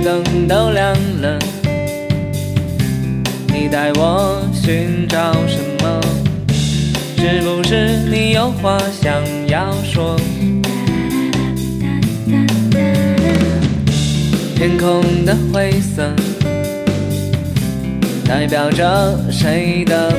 灯都亮了，你带我寻找什么？是不是你有话想要说？天空的灰色，代表着谁的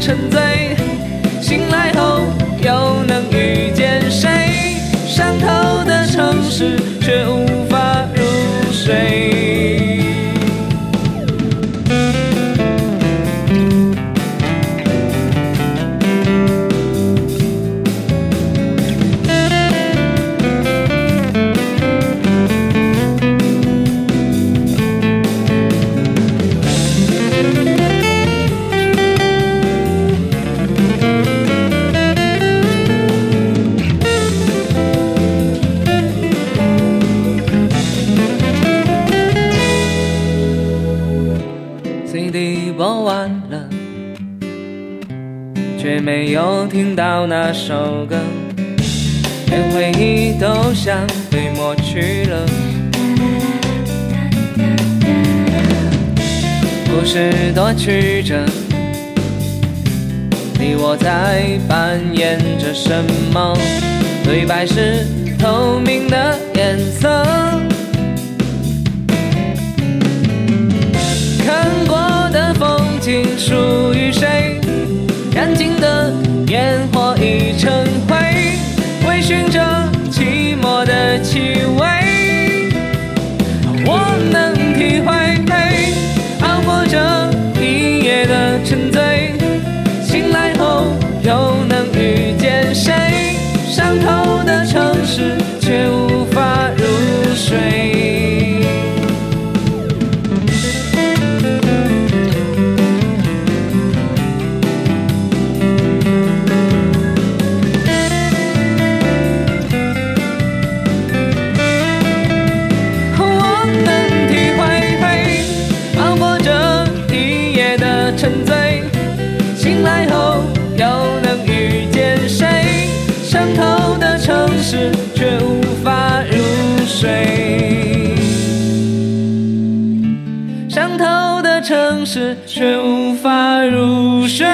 沉醉，CD 播完了，却没有听到那首歌，连回忆都像被抹去了。故事多曲折，你我在扮演着什么？对白是透明的颜色。安静的烟火沉醉，醒来后又能遇见谁？伤透的城市，却无法入睡。伤透的城市，却无法入睡。